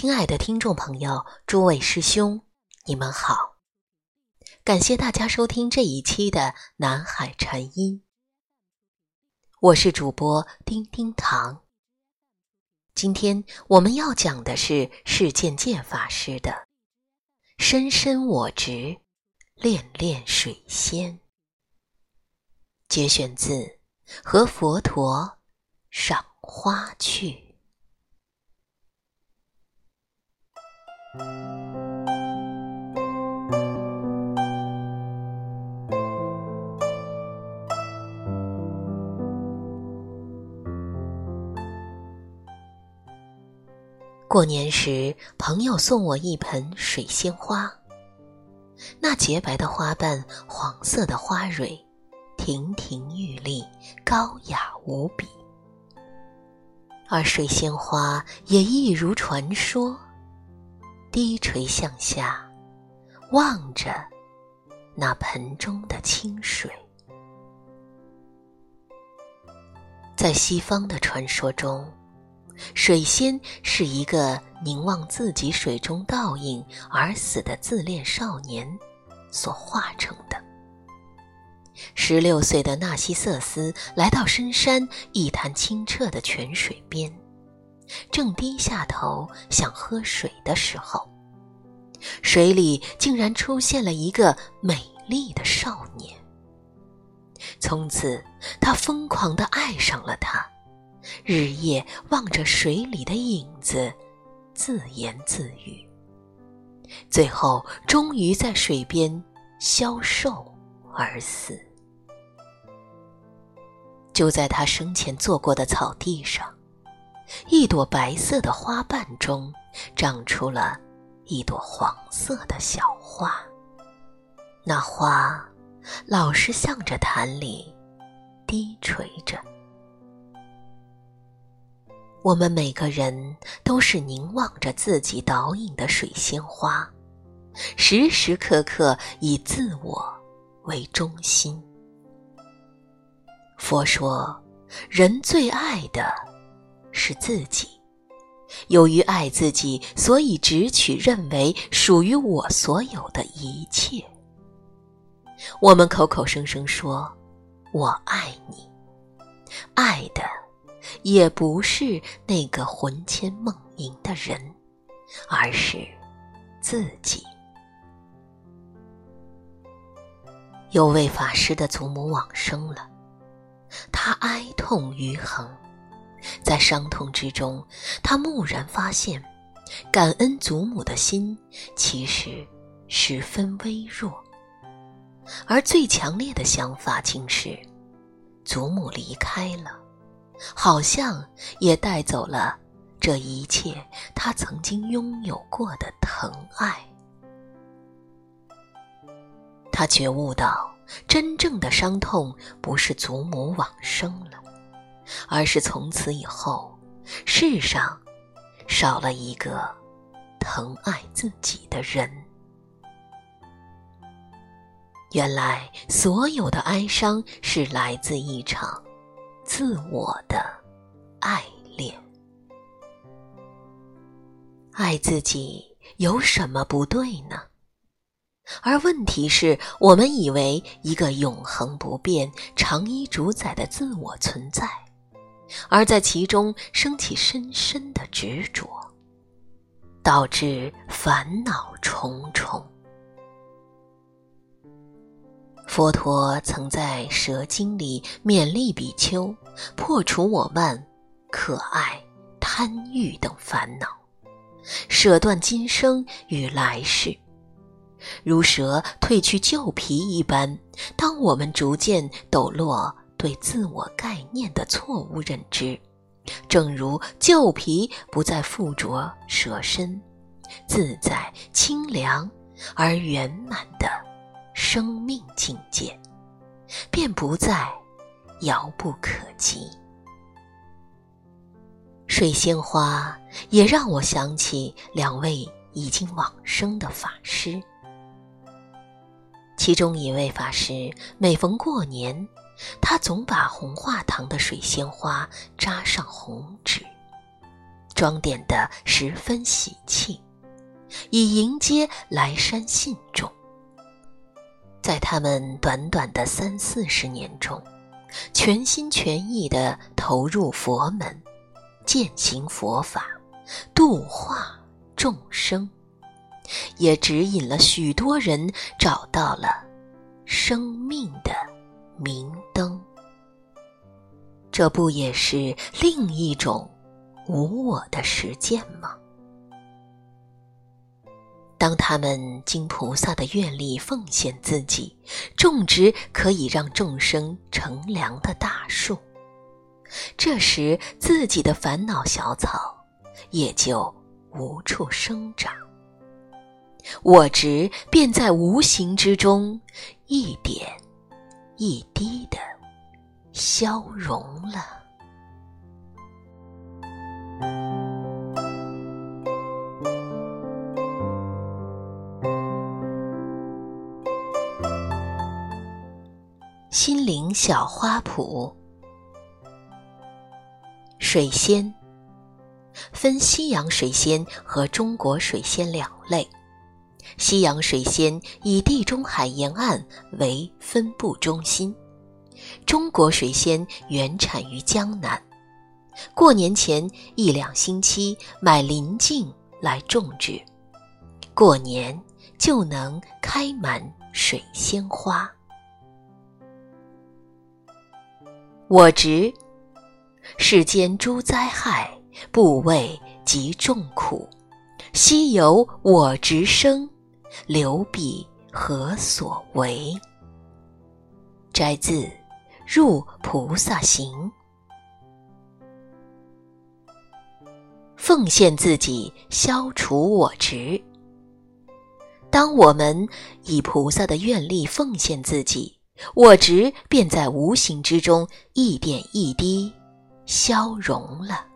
亲爱的听众朋友，诸位师兄，你们好！感谢大家收听这一期的南海禅音，我是主播丁丁糖。今天我们要讲的是释见戒法师的“深深我执，恋恋水仙”，节选自《和佛陀赏花去》。过年时，朋友送我一盆水仙花。那洁白的花瓣，黄色的花蕊，亭亭玉立，高雅无比。而水仙花也一如传说。低垂向下，望着那盆中的清水。在西方的传说中，水仙是一个凝望自己水中倒影而死的自恋少年所化成的。十六岁的纳西瑟斯来到深山一潭清澈的泉水边。正低下头想喝水的时候，水里竟然出现了一个美丽的少年。从此，他疯狂地爱上了她，日夜望着水里的影子，自言自语。最后，终于在水边消瘦而死。就在他生前坐过的草地上。一朵白色的花瓣中，长出了一朵黄色的小花。那花老是向着潭里低垂着。我们每个人都是凝望着自己倒影的水仙花，时时刻刻以自我为中心。佛说，人最爱的。是自己，由于爱自己，所以只取认为属于我所有的一切。我们口口声声说“我爱你”，爱的也不是那个魂牵梦萦的人，而是自己。有位法师的祖母往生了，他哀痛余恒。在伤痛之中，他蓦然发现，感恩祖母的心其实十分微弱，而最强烈的想法竟是，祖母离开了，好像也带走了这一切他曾经拥有过的疼爱。他觉悟到，真正的伤痛不是祖母往生了。而是从此以后，世上少了一个疼爱自己的人。原来，所有的哀伤是来自一场自我的爱恋。爱自己有什么不对呢？而问题是我们以为一个永恒不变、长衣主宰的自我存在。而在其中升起深深的执着，导致烦恼重重。佛陀曾在《蛇经》里勉励比丘破除我慢、可爱、贪欲等烦恼，舍断今生与来世，如蛇褪去旧皮一般。当我们逐渐抖落。对自我概念的错误认知，正如旧皮不再附着蛇身，自在清凉而圆满的生命境界，便不再遥不可及。水仙花也让我想起两位已经往生的法师，其中一位法师每逢过年。他总把红画堂的水仙花扎上红纸，装点得十分喜庆，以迎接来山信众。在他们短短的三四十年中，全心全意地投入佛门，践行佛法，度化众生，也指引了许多人找到了生命的明灯。这不也是另一种无我的实践吗？当他们经菩萨的愿力奉献自己，种植可以让众生乘凉的大树，这时自己的烦恼小草也就无处生长，我执便在无形之中一点一滴的消融了。心灵小花圃。水仙分西洋水仙和中国水仙两类。西洋水仙以地中海沿岸为分布中心，中国水仙原产于江南。过年前一两星期买临近来种植，过年就能开满水仙花。我执世间诸灾害，不畏极众苦。昔有我执生，留彼何所为？摘自《入菩萨行》。奉献自己，消除我执。当我们以菩萨的愿力奉献自己。我执便在无形之中一点一滴消融了。